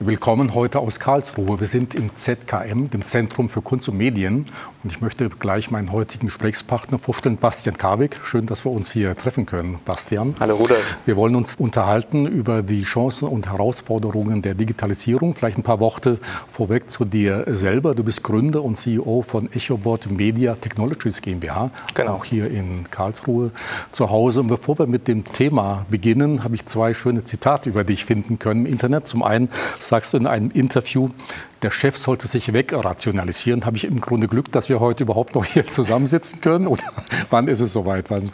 Willkommen heute aus Karlsruhe. Wir sind im ZKM, dem Zentrum für Kunst und Medien. Und ich möchte gleich meinen heutigen Gesprächspartner vorstellen, Bastian Karwig. Schön, dass wir uns hier treffen können, Bastian. Hallo Rudolf. Wir wollen uns unterhalten über die Chancen und Herausforderungen der Digitalisierung. Vielleicht ein paar Worte vorweg zu dir selber. Du bist Gründer und CEO von EchoBot Media Technologies GmbH, genau. auch hier in Karlsruhe zu Hause. Und bevor wir mit dem Thema beginnen, habe ich zwei schöne Zitate über dich finden können im Internet. Zum einen sagst du in einem Interview, der Chef sollte sich wegrationalisieren. Habe ich im Grunde Glück, dass wir heute überhaupt noch hier zusammensitzen können? Oder wann ist es soweit? Wann?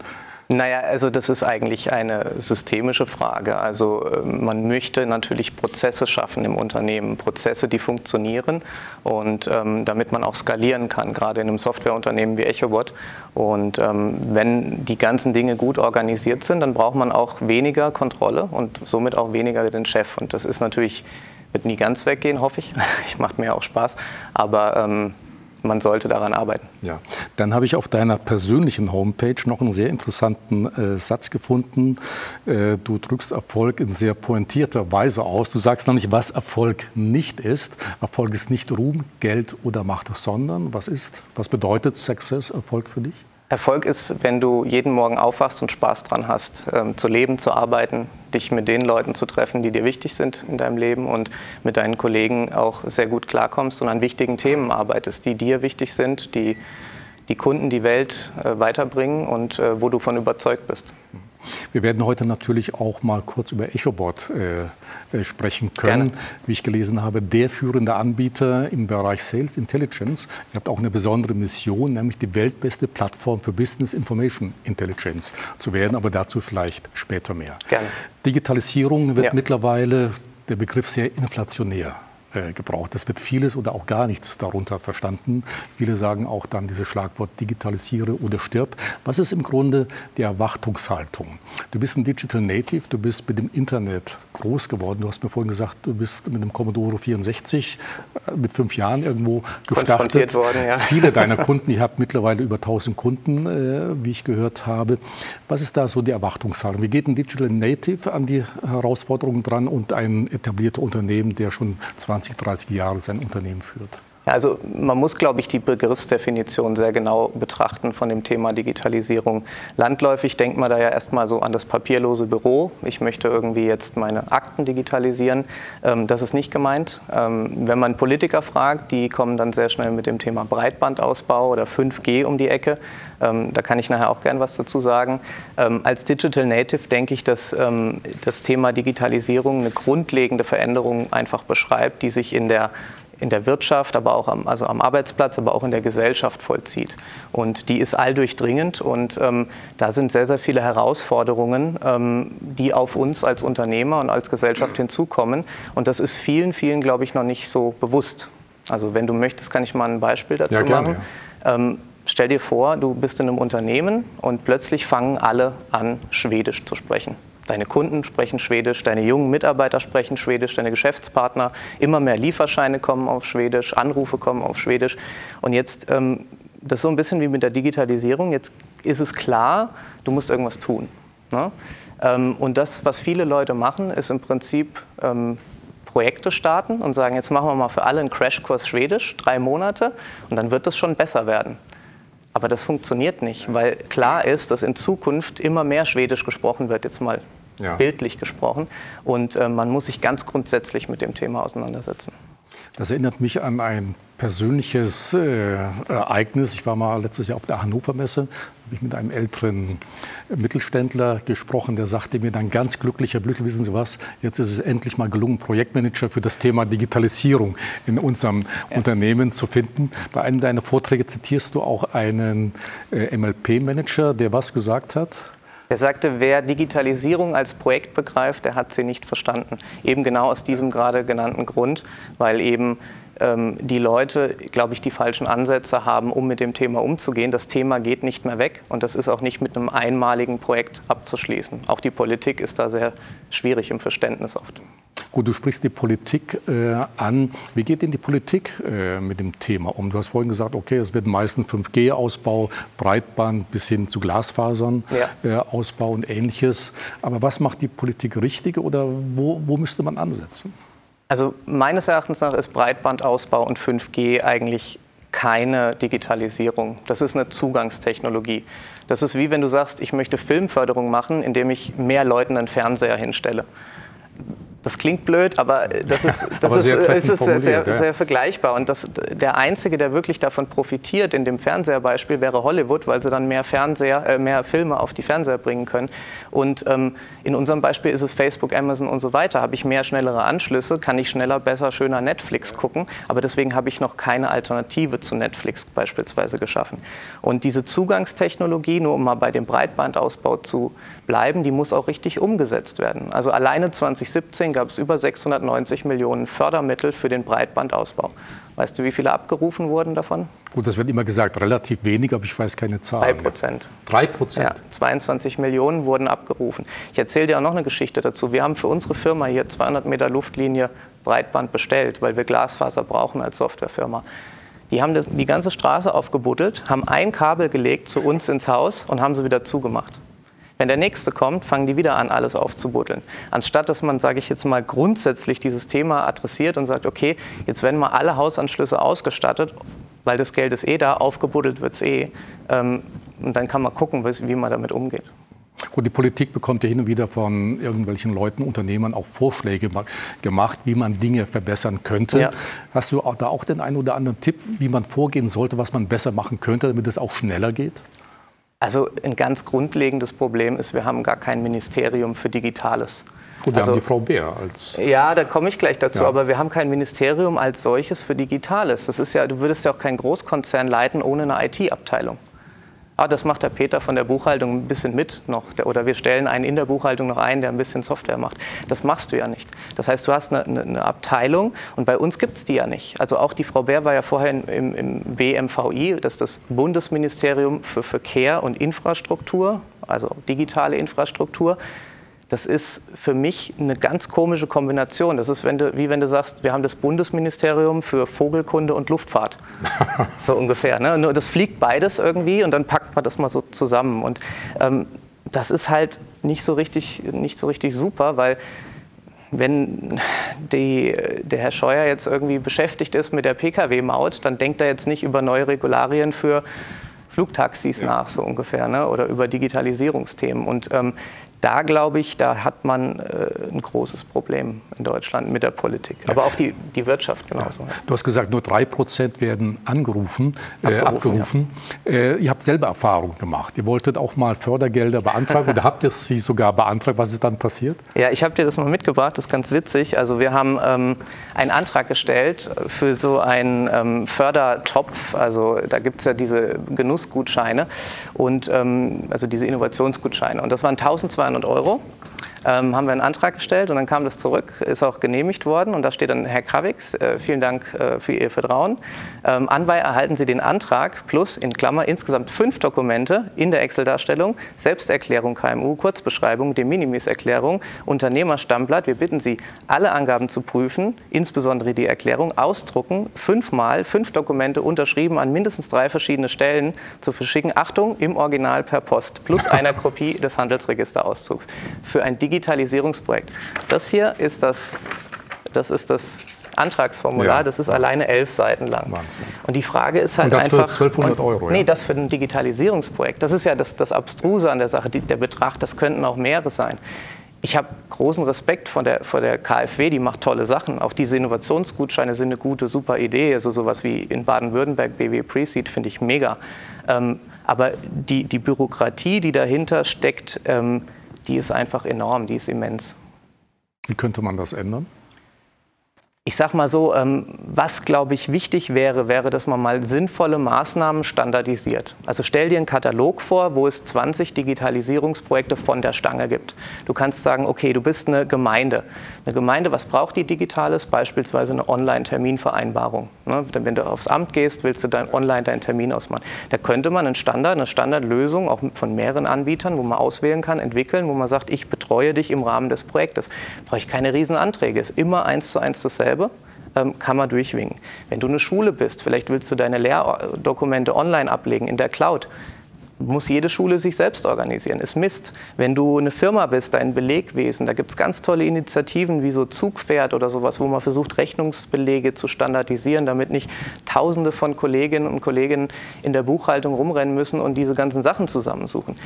Naja, also das ist eigentlich eine systemische Frage. Also ähm, man möchte natürlich Prozesse schaffen im Unternehmen, Prozesse, die funktionieren und ähm, damit man auch skalieren kann, gerade in einem Softwareunternehmen wie EchoBot. Und ähm, wenn die ganzen Dinge gut organisiert sind, dann braucht man auch weniger Kontrolle und somit auch weniger den Chef. Und das ist natürlich wird nie ganz weggehen, hoffe ich. Ich macht mir auch Spaß. Aber ähm, man sollte daran arbeiten. Ja, dann habe ich auf deiner persönlichen Homepage noch einen sehr interessanten äh, Satz gefunden. Äh, du drückst Erfolg in sehr pointierter Weise aus. Du sagst nämlich, was Erfolg nicht ist. Erfolg ist nicht Ruhm, Geld oder Macht, sondern was ist, was bedeutet Success, Erfolg für dich? Erfolg ist, wenn du jeden Morgen aufwachst und Spaß dran hast, ähm, zu leben, zu arbeiten, dich mit den Leuten zu treffen, die dir wichtig sind in deinem Leben und mit deinen Kollegen auch sehr gut klarkommst und an wichtigen Themen arbeitest, die dir wichtig sind, die die Kunden, die Welt äh, weiterbringen und äh, wo du von überzeugt bist. Wir werden heute natürlich auch mal kurz über EchoBot äh, äh, sprechen können. Gerne. Wie ich gelesen habe, der führende Anbieter im Bereich Sales Intelligence. Ihr habt auch eine besondere Mission, nämlich die weltbeste Plattform für Business Information Intelligence zu werden, aber dazu vielleicht später mehr. Gerne. Digitalisierung wird ja. mittlerweile der Begriff sehr inflationär äh, gebraucht. Es wird vieles oder auch gar nichts darunter verstanden. Viele sagen auch dann dieses Schlagwort digitalisiere oder stirb. Was ist im Grunde die Erwartungshaltung? Du bist ein Digital Native, du bist mit dem Internet groß geworden. Du hast mir vorhin gesagt, du bist mit dem Commodore 64 äh, mit fünf Jahren irgendwo gestartet. Worden, ja. Viele deiner Kunden, ihr habt mittlerweile über 1000 Kunden, äh, wie ich gehört habe. Was ist da so die Erwartungshaltung? Wie geht ein Digital Native an die Herausforderungen dran und ein etablierter Unternehmen, der schon 20 20, 30 Jahre sein Unternehmen führt. Also man muss, glaube ich, die Begriffsdefinition sehr genau betrachten von dem Thema Digitalisierung. Landläufig denkt man da ja erstmal so an das papierlose Büro. Ich möchte irgendwie jetzt meine Akten digitalisieren. Ähm, das ist nicht gemeint. Ähm, wenn man Politiker fragt, die kommen dann sehr schnell mit dem Thema Breitbandausbau oder 5G um die Ecke. Ähm, da kann ich nachher auch gern was dazu sagen. als Digital Native denke ich, dass das Thema Digitalisierung eine grundlegende Veränderung einfach beschreibt, die sich in der in der Wirtschaft, aber auch am, also am Arbeitsplatz, aber auch in der Gesellschaft vollzieht. Und die ist alldurchdringend und ähm, da sind sehr, sehr viele Herausforderungen, ähm, die auf uns als Unternehmer und als Gesellschaft hinzukommen. Und das ist vielen, vielen, glaube ich, noch nicht so bewusst. Also wenn du möchtest, kann ich mal ein Beispiel dazu ja, gerne, machen. Ja. Ähm, stell dir vor, du bist in einem Unternehmen und plötzlich fangen alle an, Schwedisch zu sprechen. Deine Kunden sprechen Schwedisch, deine jungen Mitarbeiter sprechen Schwedisch, deine Geschäftspartner, immer mehr Lieferscheine kommen auf Schwedisch, Anrufe kommen auf Schwedisch. Und jetzt, ähm, das ist so ein bisschen wie mit der Digitalisierung, jetzt ist es klar, du musst irgendwas tun. Ne? Ähm, und das, was viele Leute machen, ist im Prinzip ähm, Projekte starten und sagen, jetzt machen wir mal für alle einen Crashkurs Schwedisch, drei Monate, und dann wird es schon besser werden. Aber das funktioniert nicht, weil klar ist, dass in Zukunft immer mehr Schwedisch gesprochen wird, jetzt mal ja. bildlich gesprochen. Und äh, man muss sich ganz grundsätzlich mit dem Thema auseinandersetzen. Das erinnert mich an ein persönliches äh, Ereignis. Ich war mal letztes Jahr auf der Hannover Messe, habe ich mit einem älteren Mittelständler gesprochen, der sagte mir dann ganz glücklicher Glück, wissen Sie was, jetzt ist es endlich mal gelungen, Projektmanager für das Thema Digitalisierung in unserem ja. Unternehmen zu finden. Bei einem deiner Vorträge zitierst du auch einen äh, MLP-Manager, der was gesagt hat? Er sagte, wer Digitalisierung als Projekt begreift, der hat sie nicht verstanden. Eben genau aus diesem gerade genannten Grund, weil eben ähm, die Leute, glaube ich, die falschen Ansätze haben, um mit dem Thema umzugehen. Das Thema geht nicht mehr weg und das ist auch nicht mit einem einmaligen Projekt abzuschließen. Auch die Politik ist da sehr schwierig im Verständnis oft. Gut, du sprichst die Politik äh, an. Wie geht denn die Politik äh, mit dem Thema um? Du hast vorhin gesagt, okay, es wird meistens 5G-Ausbau, Breitband bis hin zu Glasfasern ja. äh, Ausbau und ähnliches. Aber was macht die Politik richtig oder wo, wo müsste man ansetzen? Also meines Erachtens nach ist Breitbandausbau und 5G eigentlich keine Digitalisierung. Das ist eine Zugangstechnologie. Das ist wie wenn du sagst, ich möchte Filmförderung machen, indem ich mehr Leuten einen Fernseher hinstelle. Das klingt blöd, aber das ist, das aber ist, sehr, ist, ist sehr, sehr, ja. sehr, vergleichbar. Und das, der Einzige, der wirklich davon profitiert in dem Fernseherbeispiel, wäre Hollywood, weil sie dann mehr, Fernseher, äh, mehr Filme auf die Fernseher bringen können. Und ähm, in unserem Beispiel ist es Facebook, Amazon und so weiter. Habe ich mehr, schnellere Anschlüsse, kann ich schneller, besser, schöner Netflix gucken. Aber deswegen habe ich noch keine Alternative zu Netflix beispielsweise geschaffen. Und diese Zugangstechnologie, nur um mal bei dem Breitbandausbau zu bleiben, die muss auch richtig umgesetzt werden. Also alleine 2017 gab es über 690 Millionen Fördermittel für den Breitbandausbau. Weißt du, wie viele abgerufen wurden davon? Gut, das wird immer gesagt, relativ wenig, aber ich weiß keine Zahl. Drei Prozent. Drei Prozent? Ja, 22 Millionen wurden abgerufen. Ich erzähle dir auch noch eine Geschichte dazu. Wir haben für unsere Firma hier 200 Meter Luftlinie Breitband bestellt, weil wir Glasfaser brauchen als Softwarefirma. Die haben das, die ganze Straße aufgebuddelt, haben ein Kabel gelegt zu uns ins Haus und haben sie wieder zugemacht. Wenn der nächste kommt, fangen die wieder an, alles aufzubuddeln. Anstatt dass man, sage ich jetzt mal, grundsätzlich dieses Thema adressiert und sagt, okay, jetzt werden mal alle Hausanschlüsse ausgestattet, weil das Geld ist eh da, aufgebuddelt wird es eh. Ähm, und dann kann man gucken, wie man damit umgeht. Gut, die Politik bekommt ja hin und wieder von irgendwelchen Leuten, Unternehmern auch Vorschläge gemacht, wie man Dinge verbessern könnte. Ja. Hast du da auch den einen oder anderen Tipp, wie man vorgehen sollte, was man besser machen könnte, damit es auch schneller geht? Also ein ganz grundlegendes Problem ist, wir haben gar kein Ministerium für Digitales. Und wir also, haben die Frau Bär als. Ja, da komme ich gleich dazu. Ja. Aber wir haben kein Ministerium als solches für Digitales. Das ist ja, du würdest ja auch keinen Großkonzern leiten ohne eine IT-Abteilung. Ah, das macht der Peter von der Buchhaltung ein bisschen mit noch. Oder wir stellen einen in der Buchhaltung noch ein, der ein bisschen Software macht. Das machst du ja nicht. Das heißt, du hast eine, eine, eine Abteilung und bei uns gibt es die ja nicht. Also auch die Frau Bär war ja vorher im, im BMVI, das ist das Bundesministerium für Verkehr und Infrastruktur, also digitale Infrastruktur das ist für mich eine ganz komische Kombination. Das ist wenn du, wie wenn du sagst, wir haben das Bundesministerium für Vogelkunde und Luftfahrt. so ungefähr. Ne? Nur das fliegt beides irgendwie und dann packt man das mal so zusammen. Und ähm, das ist halt nicht so richtig, nicht so richtig super, weil wenn die, der Herr Scheuer jetzt irgendwie beschäftigt ist mit der Pkw-Maut, dann denkt er jetzt nicht über neue Regularien für Flugtaxis ja. nach, so ungefähr, ne? oder über Digitalisierungsthemen. Und ähm, da glaube ich, da hat man äh, ein großes Problem in Deutschland mit der Politik. Aber auch die, die Wirtschaft genauso. Ja. Du hast gesagt, nur drei Prozent werden angerufen, äh, abgerufen. abgerufen. Ja. Äh, ihr habt selber Erfahrung gemacht. Ihr wolltet auch mal Fördergelder beantragen oder habt ihr sie sogar beantragt? Was ist dann passiert? Ja, ich habe dir das mal mitgebracht. Das ist ganz witzig. Also wir haben ähm, einen Antrag gestellt für so einen ähm, Fördertopf. Also da gibt es ja diese Genussgutscheine und ähm, also diese Innovationsgutscheine. Und das waren 1200 200 Euro ähm, haben wir einen Antrag gestellt und dann kam das zurück, ist auch genehmigt worden und da steht dann, Herr Krawix, äh, vielen Dank äh, für Ihr Vertrauen. Ähm, anbei erhalten Sie den Antrag plus in Klammer insgesamt fünf Dokumente in der Excel-Darstellung, Selbsterklärung KMU, Kurzbeschreibung, De Minimis-Erklärung, Unternehmerstammblatt. Wir bitten Sie, alle Angaben zu prüfen, insbesondere die Erklärung, ausdrucken, fünfmal, fünf Dokumente unterschrieben an mindestens drei verschiedene Stellen zu verschicken. Achtung, im Original per Post plus einer Kopie des Handelsregisterauszugs für ein Digitalisierungsprojekt. Das hier ist das, das, ist das Antragsformular, ja. das ist alleine elf Seiten lang. Wahnsinn. Und die Frage ist halt und das einfach. Für 1200 Euro. Und, nee, das für ein Digitalisierungsprojekt. Das ist ja das, das Abstruse an der Sache, die, der Betracht, das könnten auch mehrere sein. Ich habe großen Respekt vor der, vor der KfW, die macht tolle Sachen. Auch diese Innovationsgutscheine sind eine gute, super Idee. Also sowas wie in Baden-Württemberg, BW Preseed, finde ich mega. Ähm, aber die, die Bürokratie, die dahinter steckt, ähm, die ist einfach enorm, die ist immens. Wie könnte man das ändern? Ich sage mal so, ähm, was glaube ich wichtig wäre, wäre, dass man mal sinnvolle Maßnahmen standardisiert. Also stell dir einen Katalog vor, wo es 20 Digitalisierungsprojekte von der Stange gibt. Du kannst sagen, okay, du bist eine Gemeinde. Eine Gemeinde, was braucht die Digitales? Beispielsweise eine Online-Terminvereinbarung. Ne? Wenn du aufs Amt gehst, willst du dann online deinen Termin ausmachen. Da könnte man einen Standard, eine Standardlösung, auch von mehreren Anbietern, wo man auswählen kann, entwickeln, wo man sagt, ich betreue dich im Rahmen des Projektes. Brauche ich keine Riesenanträge, ist immer eins zu eins dasselbe dasselbe, ähm, kann man durchwinken. Wenn du eine Schule bist, vielleicht willst du deine Lehrdokumente online ablegen in der Cloud, muss jede Schule sich selbst organisieren. Ist Mist. Wenn du eine Firma bist, ein Belegwesen, da gibt es ganz tolle Initiativen wie so Zugpferd oder sowas, wo man versucht, Rechnungsbelege zu standardisieren, damit nicht Tausende von Kolleginnen und Kollegen in der Buchhaltung rumrennen müssen und diese ganzen Sachen zusammensuchen.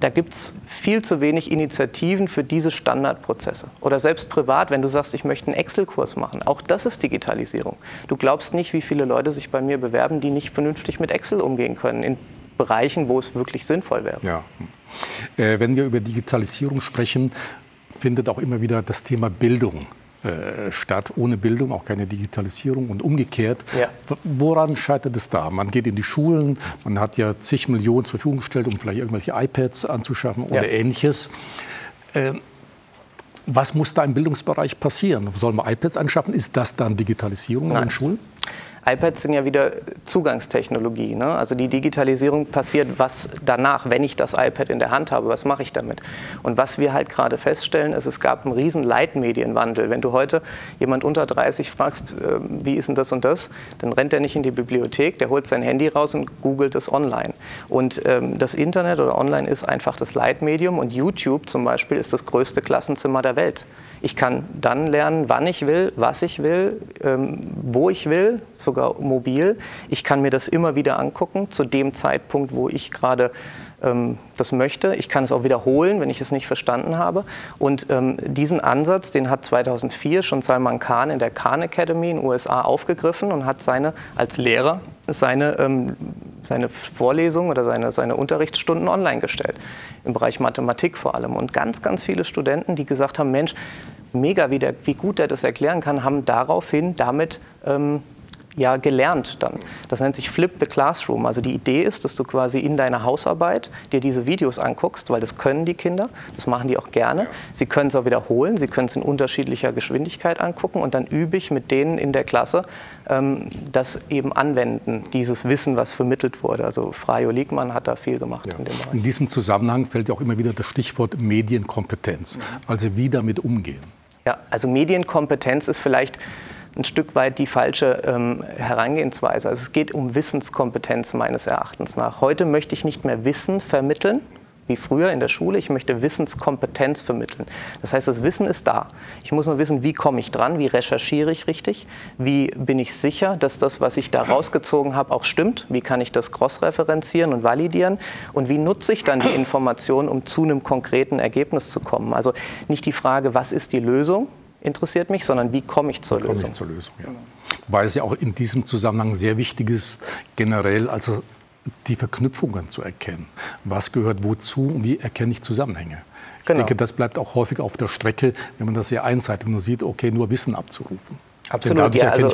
Da gibt es viel zu wenig Initiativen für diese Standardprozesse. Oder selbst privat, wenn du sagst, ich möchte einen Excel-Kurs machen, auch das ist Digitalisierung. Du glaubst nicht, wie viele Leute sich bei mir bewerben, die nicht vernünftig mit Excel umgehen können. In Bereichen, wo es wirklich sinnvoll wäre. Ja. Äh, wenn wir über Digitalisierung sprechen, findet auch immer wieder das Thema Bildung äh, statt. Ohne Bildung auch keine Digitalisierung und umgekehrt. Ja. Woran scheitert es da? Man geht in die Schulen, man hat ja zig Millionen zur Verfügung gestellt, um vielleicht irgendwelche iPads anzuschaffen oder ja. ähnliches. Äh, was muss da im Bildungsbereich passieren? Sollen wir iPads anschaffen? Ist das dann Digitalisierung Nein. in den Schulen? iPads sind ja wieder Zugangstechnologie. Ne? Also die Digitalisierung passiert was danach, wenn ich das iPad in der Hand habe, was mache ich damit? Und was wir halt gerade feststellen, ist, es gab einen riesen Leitmedienwandel. Wenn du heute jemand unter 30 fragst, äh, wie ist denn das und das, dann rennt er nicht in die Bibliothek, der holt sein Handy raus und googelt es online. Und ähm, das Internet oder online ist einfach das Leitmedium und YouTube zum Beispiel ist das größte Klassenzimmer der Welt. Ich kann dann lernen, wann ich will, was ich will, ähm, wo ich will, sogar mobil. Ich kann mir das immer wieder angucken, zu dem Zeitpunkt, wo ich gerade ähm, das möchte. Ich kann es auch wiederholen, wenn ich es nicht verstanden habe. Und ähm, diesen Ansatz, den hat 2004 schon Salman Khan in der Khan Academy in den USA aufgegriffen und hat seine, als Lehrer seine, ähm, seine Vorlesungen oder seine, seine Unterrichtsstunden online gestellt im Bereich Mathematik vor allem. Und ganz, ganz viele Studenten, die gesagt haben, Mensch, mega, wie, der, wie gut er das erklären kann, haben daraufhin damit ähm, ja gelernt dann. Das nennt sich Flip the Classroom. Also die Idee ist, dass du quasi in deiner Hausarbeit dir diese Videos anguckst, weil das können die Kinder, das machen die auch gerne. Sie können es auch wiederholen, sie können es in unterschiedlicher Geschwindigkeit angucken und dann übe ich mit denen in der Klasse ähm, das eben anwenden, dieses Wissen, was vermittelt wurde. Also Frajo Liegmann hat da viel gemacht ja. in dem Bereich. In diesem Zusammenhang fällt ja auch immer wieder das Stichwort Medienkompetenz, mhm. also wie damit umgehen. Ja, also Medienkompetenz ist vielleicht ein Stück weit die falsche ähm, Herangehensweise. Also es geht um Wissenskompetenz meines Erachtens nach. Heute möchte ich nicht mehr Wissen vermitteln, wie früher in der Schule. Ich möchte Wissenskompetenz vermitteln. Das heißt, das Wissen ist da. Ich muss nur wissen, wie komme ich dran, wie recherchiere ich richtig, wie bin ich sicher, dass das, was ich da rausgezogen habe, auch stimmt, wie kann ich das cross-referenzieren und validieren und wie nutze ich dann die Information, um zu einem konkreten Ergebnis zu kommen. Also nicht die Frage, was ist die Lösung, interessiert mich, sondern wie komme ich zur wie Lösung. Ich zur Lösung ja. Weil es ja auch in diesem Zusammenhang sehr wichtig ist, generell also die Verknüpfungen zu erkennen. Was gehört wozu und wie erkenne ich Zusammenhänge? Ich genau. denke, das bleibt auch häufig auf der Strecke, wenn man das sehr einseitig nur sieht, okay, nur Wissen abzurufen. Absolut, ja. Also,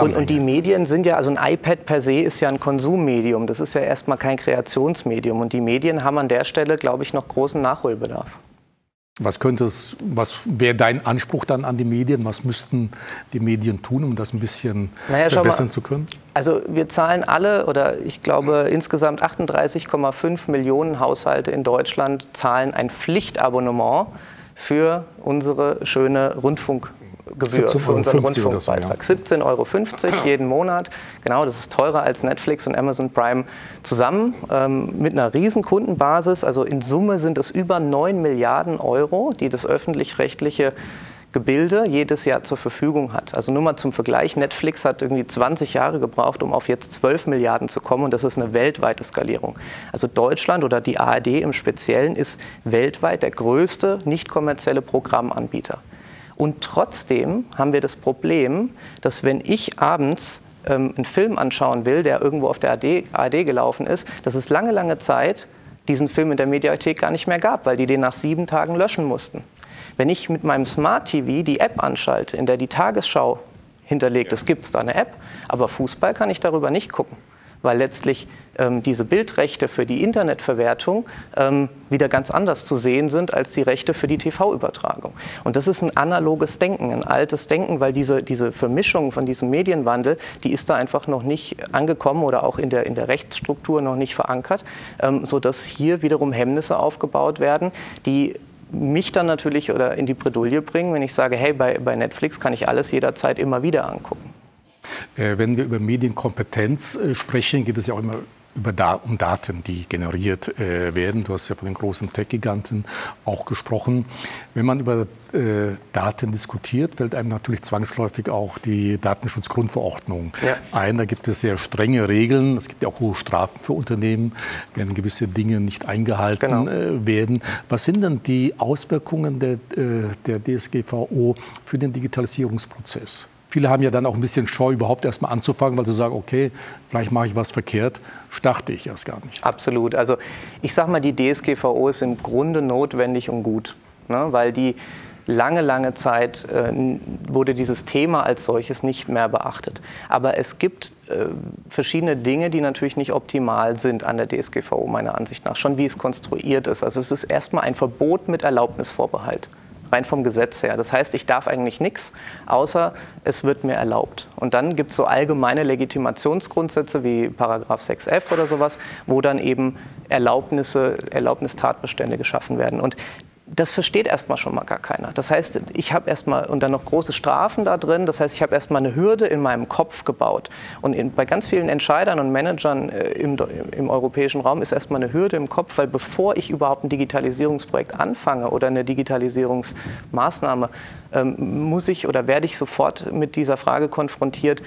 und, und, die Medien sind ja, also ein iPad per se ist ja ein Konsummedium. Das ist ja erstmal kein Kreationsmedium. Und die Medien haben an der Stelle, glaube ich, noch großen Nachholbedarf. Was könnte es, was wäre dein Anspruch dann an die Medien? Was müssten die Medien tun, um das ein bisschen naja, verbessern mal, zu können? Also wir zahlen alle, oder ich glaube insgesamt 38,5 Millionen Haushalte in Deutschland zahlen ein Pflichtabonnement für unsere schöne Rundfunk. Gebühr für unseren Rundfunkbeitrag. So, ja. 17,50 Euro jeden Monat. Genau, das ist teurer als Netflix und Amazon Prime zusammen ähm, mit einer riesen Kundenbasis. Also in Summe sind es über 9 Milliarden Euro, die das öffentlich-rechtliche Gebilde jedes Jahr zur Verfügung hat. Also nur mal zum Vergleich, Netflix hat irgendwie 20 Jahre gebraucht, um auf jetzt 12 Milliarden zu kommen und das ist eine weltweite Skalierung. Also Deutschland oder die ARD im Speziellen ist weltweit der größte nicht kommerzielle Programmanbieter. Und trotzdem haben wir das Problem, dass wenn ich abends ähm, einen Film anschauen will, der irgendwo auf der AD, ARD gelaufen ist, dass es lange, lange Zeit diesen Film in der Mediathek gar nicht mehr gab, weil die den nach sieben Tagen löschen mussten. Wenn ich mit meinem Smart TV die App anschalte, in der die Tagesschau hinterlegt ist, gibt es da eine App, aber Fußball kann ich darüber nicht gucken weil letztlich ähm, diese Bildrechte für die Internetverwertung ähm, wieder ganz anders zu sehen sind als die Rechte für die TV-Übertragung. Und das ist ein analoges Denken, ein altes Denken, weil diese, diese Vermischung von diesem Medienwandel, die ist da einfach noch nicht angekommen oder auch in der, in der Rechtsstruktur noch nicht verankert, ähm, sodass hier wiederum Hemmnisse aufgebaut werden, die mich dann natürlich oder in die Bredouille bringen, wenn ich sage, hey, bei, bei Netflix kann ich alles jederzeit immer wieder angucken. Äh, wenn wir über Medienkompetenz äh, sprechen, geht es ja auch immer über da um Daten, die generiert äh, werden. Du hast ja von den großen Tech-Giganten auch gesprochen. Wenn man über äh, Daten diskutiert, fällt einem natürlich zwangsläufig auch die Datenschutzgrundverordnung ja. ein. Da gibt es sehr strenge Regeln. Es gibt ja auch hohe Strafen für Unternehmen, wenn gewisse Dinge nicht eingehalten genau. äh, werden. Was sind denn die Auswirkungen der, äh, der DSGVO für den Digitalisierungsprozess? Viele haben ja dann auch ein bisschen Scheu, überhaupt erst mal anzufangen, weil sie sagen, okay, vielleicht mache ich was verkehrt, starte ich erst gar nicht. Absolut. Also ich sage mal, die DSGVO ist im Grunde notwendig und gut, ne? weil die lange, lange Zeit äh, wurde dieses Thema als solches nicht mehr beachtet. Aber es gibt äh, verschiedene Dinge, die natürlich nicht optimal sind an der DSGVO, meiner Ansicht nach, schon wie es konstruiert ist. Also es ist erstmal ein Verbot mit Erlaubnisvorbehalt rein vom Gesetz her. Das heißt, ich darf eigentlich nichts, außer es wird mir erlaubt. Und dann gibt es so allgemeine Legitimationsgrundsätze wie Paragraph 6f oder sowas, wo dann eben Erlaubnisse, Erlaubnistatbestände geschaffen werden. Und das versteht erstmal schon mal gar keiner. Das heißt, ich habe erstmal und dann noch große Strafen da drin. Das heißt, ich habe erstmal eine Hürde in meinem Kopf gebaut. Und in, bei ganz vielen Entscheidern und Managern äh, im, im, europäischen Raum ist erstmal eine Hürde im Kopf, weil bevor ich überhaupt ein Digitalisierungsprojekt anfange oder eine Digitalisierungsmaßnahme, ähm, muss ich oder werde ich sofort mit dieser Frage konfrontiert,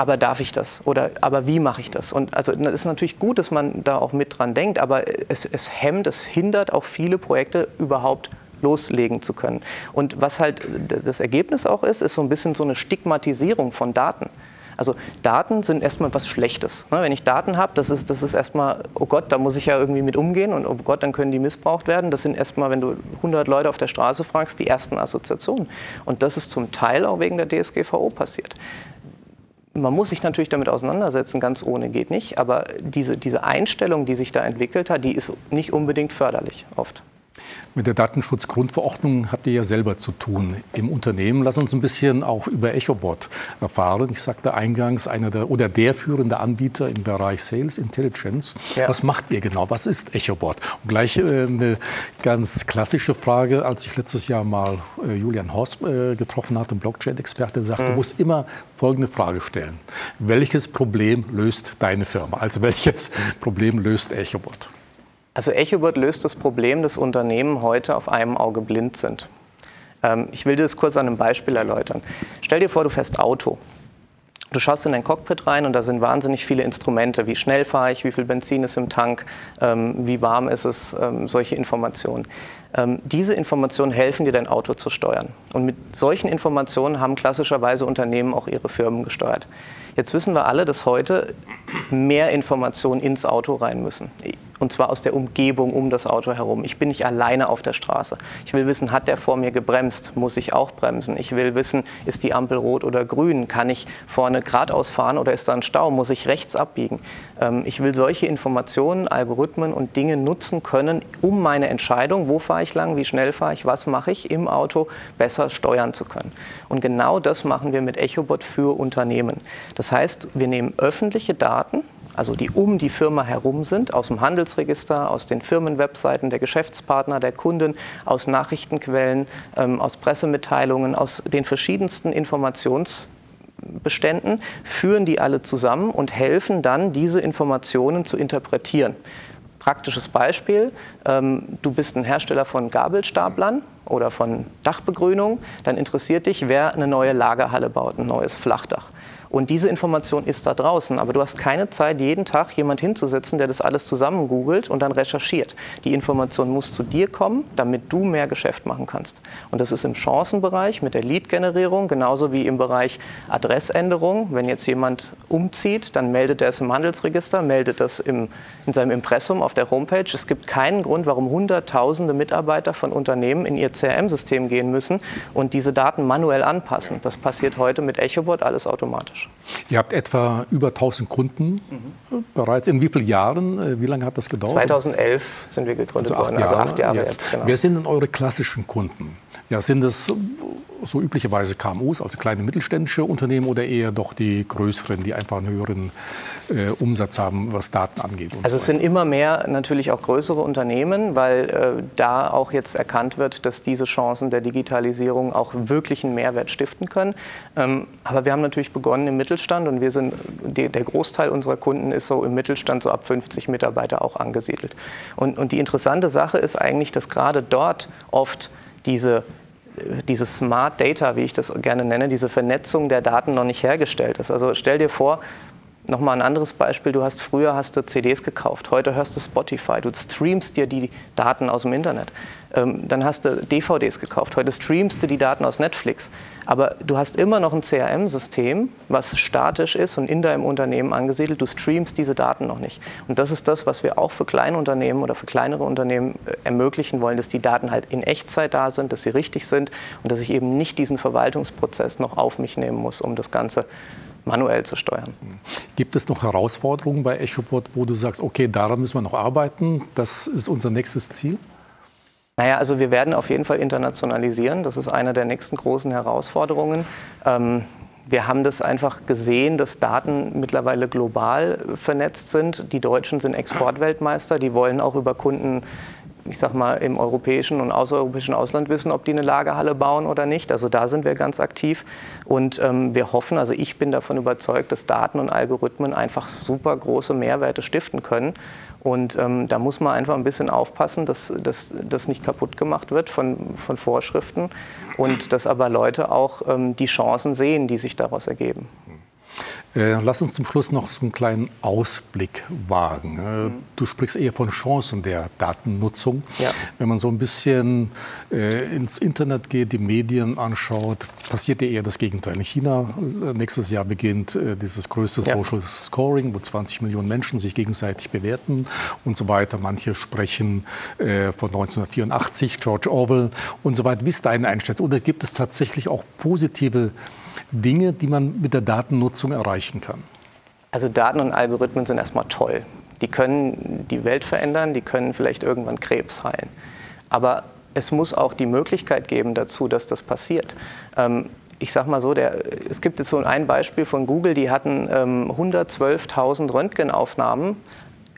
aber darf ich das? Oder aber wie mache ich das? Und also es ist natürlich gut, dass man da auch mit dran denkt, aber es, es hemmt, es hindert auch viele Projekte überhaupt loslegen zu können. Und was halt das Ergebnis auch ist, ist so ein bisschen so eine Stigmatisierung von Daten. Also Daten sind erstmal was Schlechtes. Ne? Wenn ich Daten habe, das ist, das ist erstmal, oh Gott, da muss ich ja irgendwie mit umgehen und oh Gott, dann können die missbraucht werden. Das sind erstmal, wenn du 100 Leute auf der Straße fragst, die ersten Assoziationen. Und das ist zum Teil auch wegen der DSGVO passiert man muss sich natürlich damit auseinandersetzen, ganz ohne geht nicht, aber diese, diese Einstellung, die sich da entwickelt hat, die ist nicht unbedingt förderlich oft. Mit der Datenschutzgrundverordnung habt ihr ja selber zu tun im Unternehmen. Lass uns ein bisschen auch über EchoBot erfahren. Ich sagte eingangs, einer der oder der führende Anbieter im Bereich Sales Intelligence. Ja. Was macht ihr genau? Was ist EchoBot? Und gleich äh, eine ganz klassische Frage, als ich letztes Jahr mal äh, Julian Horst äh, getroffen hatte, Blockchain-Experte, sagte, mhm. du musst immer folgende Frage stellen. Welches Problem löst deine Firma? Also welches Problem löst EchoBot? Also EchoBot löst das Problem, dass Unternehmen heute auf einem Auge blind sind. Ähm, ich will dir das kurz an einem Beispiel erläutern. Stell dir vor, du fährst Auto. Du schaust in dein Cockpit rein und da sind wahnsinnig viele Instrumente. Wie schnell fahre ich, wie viel Benzin ist im Tank, ähm, wie warm ist es, ähm, solche Informationen. Diese Informationen helfen dir, dein Auto zu steuern. Und mit solchen Informationen haben klassischerweise Unternehmen auch ihre Firmen gesteuert. Jetzt wissen wir alle, dass heute mehr Informationen ins Auto rein müssen und zwar aus der Umgebung um das Auto herum. Ich bin nicht alleine auf der Straße. Ich will wissen, hat der vor mir gebremst? Muss ich auch bremsen? Ich will wissen, ist die Ampel rot oder grün? Kann ich vorne geradeaus fahren oder ist da ein Stau? Muss ich rechts abbiegen? Ähm, ich will solche Informationen, Algorithmen und Dinge nutzen können, um meine Entscheidung, wo fahre ich lang, wie schnell fahre ich, was mache ich im Auto, besser steuern zu können. Und genau das machen wir mit EchoBot für Unternehmen. Das heißt, wir nehmen öffentliche Daten, also die um die Firma herum sind, aus dem Handelsregister, aus den Firmenwebseiten der Geschäftspartner, der Kunden, aus Nachrichtenquellen, ähm, aus Pressemitteilungen, aus den verschiedensten Informationsbeständen, führen die alle zusammen und helfen dann, diese Informationen zu interpretieren. Praktisches Beispiel, ähm, du bist ein Hersteller von Gabelstaplern oder von Dachbegrünung, dann interessiert dich, wer eine neue Lagerhalle baut, ein neues Flachdach. Und diese Information ist da draußen. Aber du hast keine Zeit, jeden Tag jemand hinzusetzen, der das alles zusammen googelt und dann recherchiert. Die Information muss zu dir kommen, damit du mehr Geschäft machen kannst. Und das ist im Chancenbereich mit der Lead-Generierung, genauso wie im Bereich Adressänderung. Wenn jetzt jemand umzieht, dann meldet er es im Handelsregister, meldet das im, in seinem Impressum auf der Homepage. Es gibt keinen Grund, warum Hunderttausende Mitarbeiter von Unternehmen in ihr CRM-System gehen müssen und diese Daten manuell anpassen. Das passiert heute mit EchoBot alles automatisch. Ihr habt etwa über 1000 Kunden mhm. bereits. In wie vielen Jahren? Äh, wie lange hat das gedauert? 2011 sind wir gegründet also worden, also acht Jahre jetzt. jetzt genau. Wer sind denn eure klassischen Kunden? Ja, sind es so üblicherweise KMUs, also kleine mittelständische Unternehmen oder eher doch die größeren, die einfach einen höheren äh, Umsatz haben, was Daten angeht? Also es sind immer mehr natürlich auch größere Unternehmen, weil äh, da auch jetzt erkannt wird, dass diese Chancen der Digitalisierung auch wirklich einen Mehrwert stiften können. Ähm, aber wir haben natürlich begonnen im Mittelstand und wir sind, die, der Großteil unserer Kunden ist so im Mittelstand so ab 50 Mitarbeiter auch angesiedelt. Und, und die interessante Sache ist eigentlich, dass gerade dort oft diese diese Smart Data, wie ich das gerne nenne, diese Vernetzung der Daten noch nicht hergestellt ist. Also stell dir vor, Nochmal ein anderes Beispiel, du hast früher hast du CDs gekauft, heute hörst du Spotify, du streamst dir die Daten aus dem Internet. Ähm, dann hast du DVDs gekauft, heute streamst du die Daten aus Netflix. Aber du hast immer noch ein CRM-System, was statisch ist und in deinem Unternehmen angesiedelt. Du streamst diese Daten noch nicht. Und das ist das, was wir auch für kleine Unternehmen oder für kleinere Unternehmen äh, ermöglichen wollen, dass die Daten halt in Echtzeit da sind, dass sie richtig sind und dass ich eben nicht diesen Verwaltungsprozess noch auf mich nehmen muss, um das Ganze manuell zu steuern. Gibt es noch Herausforderungen bei EchoBot, wo du sagst, okay, daran müssen wir noch arbeiten, das ist unser nächstes Ziel? Naja, also wir werden auf jeden Fall internationalisieren. Das ist eine der nächsten großen Herausforderungen. Ähm, wir haben das einfach gesehen, dass Daten mittlerweile global vernetzt sind. Die Deutschen sind Exportweltmeister, die wollen auch über Kunden ich sag mal, im europäischen und außereuropäischen Ausland wissen, ob die eine Lagerhalle bauen oder nicht. Also da sind wir ganz aktiv. Und ähm, wir hoffen, also ich bin davon überzeugt, dass Daten und Algorithmen einfach super große Mehrwerte stiften können. Und ähm, da muss man einfach ein bisschen aufpassen, dass das nicht kaputt gemacht wird von, von Vorschriften und dass aber Leute auch ähm, die Chancen sehen, die sich daraus ergeben. Äh, lass uns zum Schluss noch so einen kleinen Ausblick wagen. Äh, mhm. Du sprichst eher von Chancen der Datennutzung. Ja. Wenn man so ein bisschen äh, ins Internet geht, die Medien anschaut, passiert ja eher das Gegenteil. In China nächstes Jahr beginnt dieses größte ja. Social Scoring, wo 20 Millionen Menschen sich gegenseitig bewerten und so weiter. Manche sprechen von 1984, George Orwell und so weiter. Wie ist deine Einschätzung? Oder gibt es tatsächlich auch positive Dinge, die man mit der Datennutzung erreichen kann? Also Daten und Algorithmen sind erstmal toll. Die können die Welt verändern, die können vielleicht irgendwann Krebs heilen. Aber es muss auch die Möglichkeit geben dazu, dass das passiert. Ähm, ich sage mal so, der, es gibt jetzt so ein Beispiel von Google, die hatten ähm, 112.000 Röntgenaufnahmen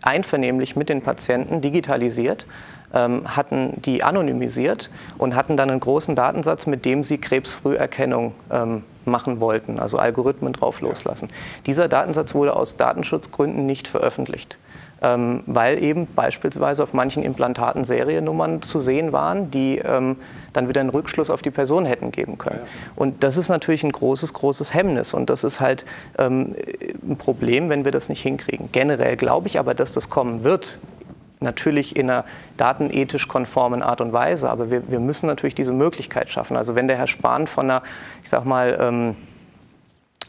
einvernehmlich mit den Patienten digitalisiert ähm, hatten die anonymisiert und hatten dann einen großen Datensatz, mit dem sie Krebsfrüherkennung ähm, machen wollten, also Algorithmen drauf loslassen. Dieser Datensatz wurde aus Datenschutzgründen nicht veröffentlicht. Ähm, weil eben beispielsweise auf manchen Implantaten Seriennummern zu sehen waren, die ähm, dann wieder einen Rückschluss auf die Person hätten geben können. Ja, ja. Und das ist natürlich ein großes, großes Hemmnis und das ist halt ähm, ein Problem, wenn wir das nicht hinkriegen. Generell glaube ich aber, dass das kommen wird natürlich in einer datenethisch konformen Art und Weise, aber wir, wir müssen natürlich diese Möglichkeit schaffen. Also wenn der Herr Spahn von einer, ich sag mal, ähm,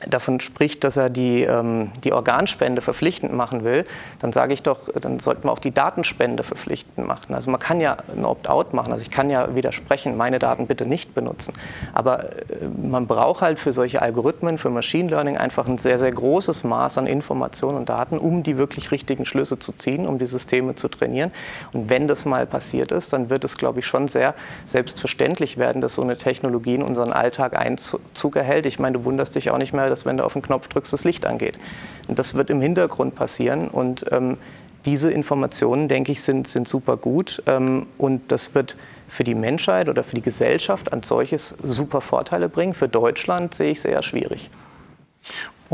davon spricht, dass er die, ähm, die Organspende verpflichtend machen will, dann sage ich doch, dann sollten wir auch die Datenspende verpflichtend machen. Also man kann ja ein Opt-out machen, also ich kann ja widersprechen, meine Daten bitte nicht benutzen. Aber äh, man braucht halt für solche Algorithmen, für Machine Learning einfach ein sehr, sehr großes Maß an Informationen und Daten, um die wirklich richtigen Schlüsse zu ziehen, um die Systeme zu trainieren. Und wenn das mal passiert ist, dann wird es, glaube ich, schon sehr selbstverständlich werden, dass so eine Technologie in unseren Alltag Einzug erhält. Ich meine, du wunderst dich auch nicht mehr, dass wenn du auf den Knopf drückst, das Licht angeht. Und das wird im Hintergrund passieren und ähm, diese Informationen, denke ich, sind, sind super gut ähm, und das wird für die Menschheit oder für die Gesellschaft als solches super Vorteile bringen. Für Deutschland sehe ich es eher schwierig.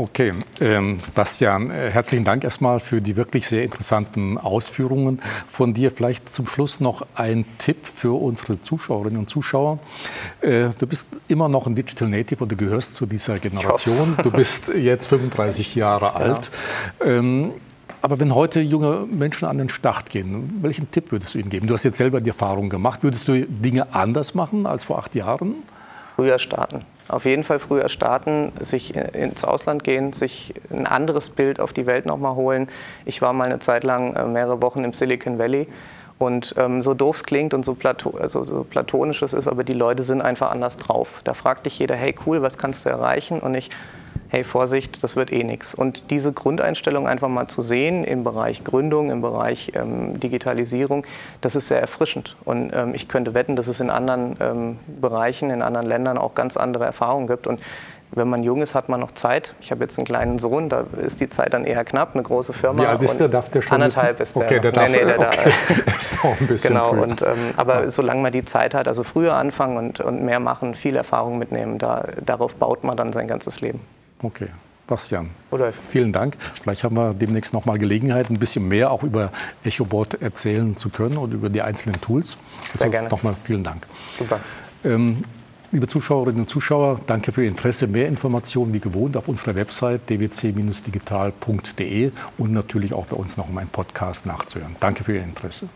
Okay, ähm, Bastian, äh, herzlichen Dank erstmal für die wirklich sehr interessanten Ausführungen von dir. Vielleicht zum Schluss noch ein Tipp für unsere Zuschauerinnen und Zuschauer. Äh, du bist immer noch ein Digital Native und du gehörst zu dieser Generation. Du bist jetzt 35 Jahre alt. Ja. Ähm, aber wenn heute junge Menschen an den Start gehen, welchen Tipp würdest du ihnen geben? Du hast jetzt selber die Erfahrung gemacht. Würdest du Dinge anders machen als vor acht Jahren? Früher starten auf jeden Fall früher starten, sich ins Ausland gehen, sich ein anderes Bild auf die Welt nochmal holen. Ich war mal eine Zeit lang äh, mehrere Wochen im Silicon Valley. Und ähm, so doof es klingt und so, plato also so platonisch es ist, aber die Leute sind einfach anders drauf. Da fragt dich jeder, hey cool, was kannst du erreichen? Und ich, hey Vorsicht, das wird eh nichts. Und diese Grundeinstellung einfach mal zu sehen im Bereich Gründung, im Bereich ähm, Digitalisierung, das ist sehr erfrischend. Und ähm, ich könnte wetten, dass es in anderen ähm, Bereichen, in anderen Ländern auch ganz andere Erfahrungen gibt. Und wenn man jung ist, hat man noch Zeit. Ich habe jetzt einen kleinen Sohn, da ist die Zeit dann eher knapp, eine große Firma. Wie alt ist der? Darf der schon? Anderthalb ist der. Okay, der darf, nee, nee, der okay. ist auch ein bisschen Genau, früh. und, ähm, aber ja. solange man die Zeit hat, also früher anfangen und, und mehr machen, viel Erfahrung mitnehmen, da, darauf baut man dann sein ganzes Leben. Okay. Bastian, Rudolf. vielen Dank. Vielleicht haben wir demnächst noch mal Gelegenheit, ein bisschen mehr auch über EchoBot erzählen zu können und über die einzelnen Tools. Sehr also gerne. Nochmal vielen Dank. Super. Ähm, Liebe Zuschauerinnen und Zuschauer, danke für Ihr Interesse. Mehr Informationen wie gewohnt auf unserer Website dwc-digital.de und natürlich auch bei uns noch um einen Podcast nachzuhören. Danke für Ihr Interesse.